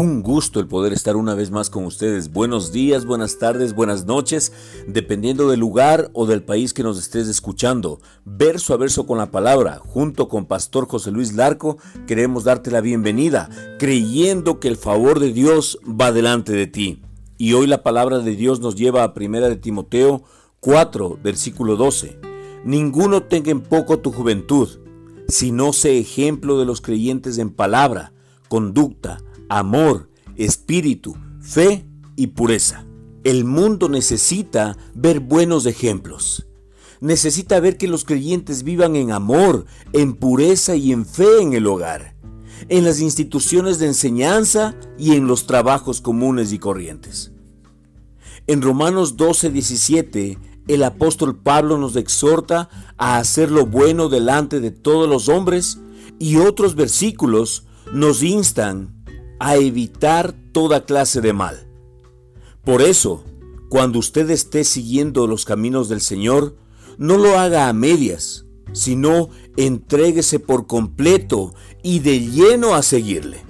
Un gusto el poder estar una vez más con ustedes. Buenos días, buenas tardes, buenas noches, dependiendo del lugar o del país que nos estés escuchando. Verso a verso con la palabra, junto con Pastor José Luis Larco, queremos darte la bienvenida, creyendo que el favor de Dios va delante de ti. Y hoy la palabra de Dios nos lleva a Primera de Timoteo 4, versículo 12. Ninguno tenga en poco tu juventud, sino sé ejemplo de los creyentes en palabra, conducta, amor, espíritu, fe y pureza. El mundo necesita ver buenos ejemplos. Necesita ver que los creyentes vivan en amor, en pureza y en fe en el hogar, en las instituciones de enseñanza y en los trabajos comunes y corrientes. En Romanos 12, 17, el apóstol Pablo nos exhorta a hacer lo bueno delante de todos los hombres y otros versículos nos instan a evitar toda clase de mal. Por eso, cuando usted esté siguiendo los caminos del Señor, no lo haga a medias, sino entréguese por completo y de lleno a seguirle.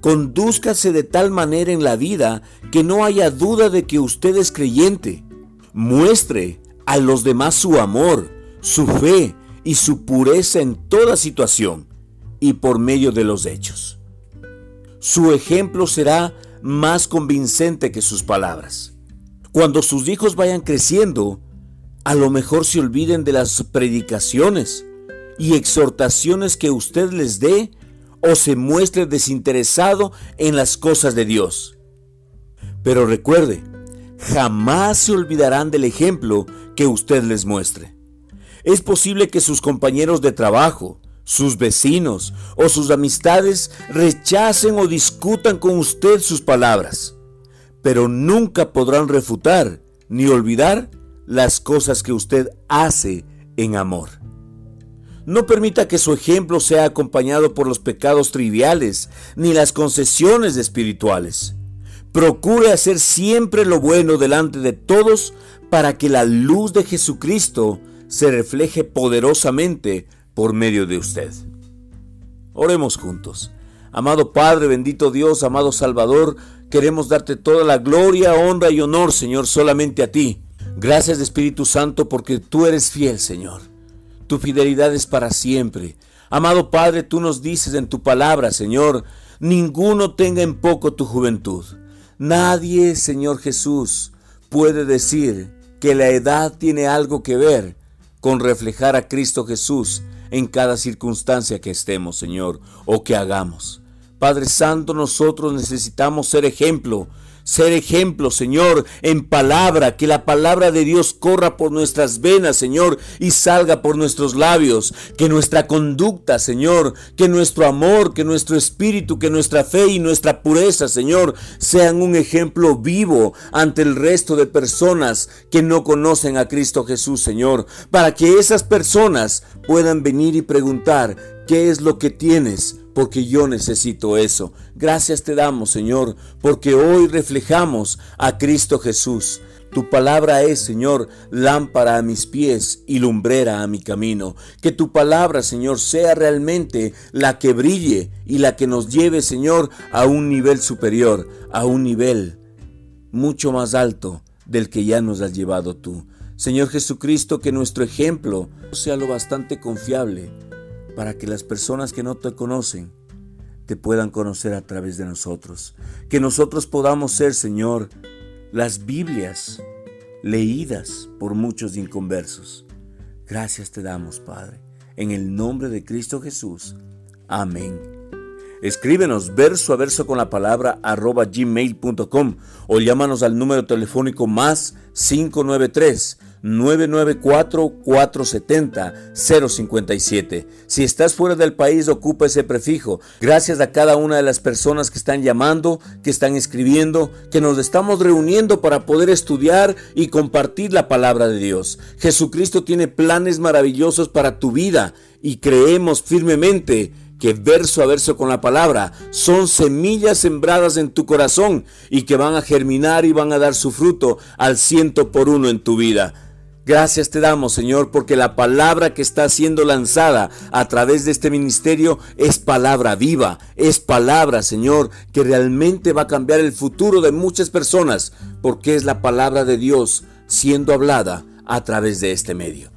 Condúzcase de tal manera en la vida que no haya duda de que usted es creyente. Muestre a los demás su amor, su fe y su pureza en toda situación y por medio de los hechos su ejemplo será más convincente que sus palabras. Cuando sus hijos vayan creciendo, a lo mejor se olviden de las predicaciones y exhortaciones que usted les dé o se muestre desinteresado en las cosas de Dios. Pero recuerde, jamás se olvidarán del ejemplo que usted les muestre. Es posible que sus compañeros de trabajo, sus vecinos o sus amistades rechacen o discutan con usted sus palabras, pero nunca podrán refutar ni olvidar las cosas que usted hace en amor. No permita que su ejemplo sea acompañado por los pecados triviales ni las concesiones espirituales. Procure hacer siempre lo bueno delante de todos para que la luz de Jesucristo se refleje poderosamente por medio de usted. Oremos juntos. Amado Padre, bendito Dios, amado Salvador, queremos darte toda la gloria, honra y honor, Señor, solamente a ti. Gracias, Espíritu Santo, porque tú eres fiel, Señor. Tu fidelidad es para siempre. Amado Padre, tú nos dices en tu palabra, Señor, ninguno tenga en poco tu juventud. Nadie, Señor Jesús, puede decir que la edad tiene algo que ver con reflejar a Cristo Jesús en cada circunstancia que estemos, Señor, o que hagamos. Padre Santo, nosotros necesitamos ser ejemplo ser ejemplo, Señor, en palabra, que la palabra de Dios corra por nuestras venas, Señor, y salga por nuestros labios, que nuestra conducta, Señor, que nuestro amor, que nuestro espíritu, que nuestra fe y nuestra pureza, Señor, sean un ejemplo vivo ante el resto de personas que no conocen a Cristo Jesús, Señor, para que esas personas puedan venir y preguntar, ¿qué es lo que tienes? Porque yo necesito eso. Gracias te damos, Señor, porque hoy reflejamos a Cristo Jesús. Tu palabra es, Señor, lámpara a mis pies y lumbrera a mi camino. Que tu palabra, Señor, sea realmente la que brille y la que nos lleve, Señor, a un nivel superior, a un nivel mucho más alto del que ya nos has llevado tú. Señor Jesucristo, que nuestro ejemplo sea lo bastante confiable para que las personas que no te conocen te puedan conocer a través de nosotros. Que nosotros podamos ser, Señor, las Biblias leídas por muchos inconversos. Gracias te damos, Padre, en el nombre de Cristo Jesús. Amén. Escríbenos verso a verso con la palabra arroba gmail.com o llámanos al número telefónico más 593 994-470-057. Si estás fuera del país, ocupa ese prefijo. Gracias a cada una de las personas que están llamando, que están escribiendo, que nos estamos reuniendo para poder estudiar y compartir la palabra de Dios. Jesucristo tiene planes maravillosos para tu vida y creemos firmemente que verso a verso con la palabra son semillas sembradas en tu corazón y que van a germinar y van a dar su fruto al ciento por uno en tu vida. Gracias te damos, Señor, porque la palabra que está siendo lanzada a través de este ministerio es palabra viva, es palabra, Señor, que realmente va a cambiar el futuro de muchas personas, porque es la palabra de Dios siendo hablada a través de este medio.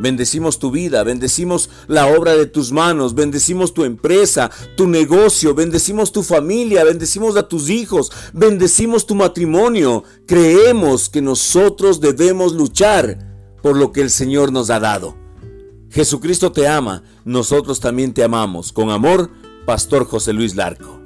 Bendecimos tu vida, bendecimos la obra de tus manos, bendecimos tu empresa, tu negocio, bendecimos tu familia, bendecimos a tus hijos, bendecimos tu matrimonio. Creemos que nosotros debemos luchar por lo que el Señor nos ha dado. Jesucristo te ama, nosotros también te amamos. Con amor, Pastor José Luis Larco.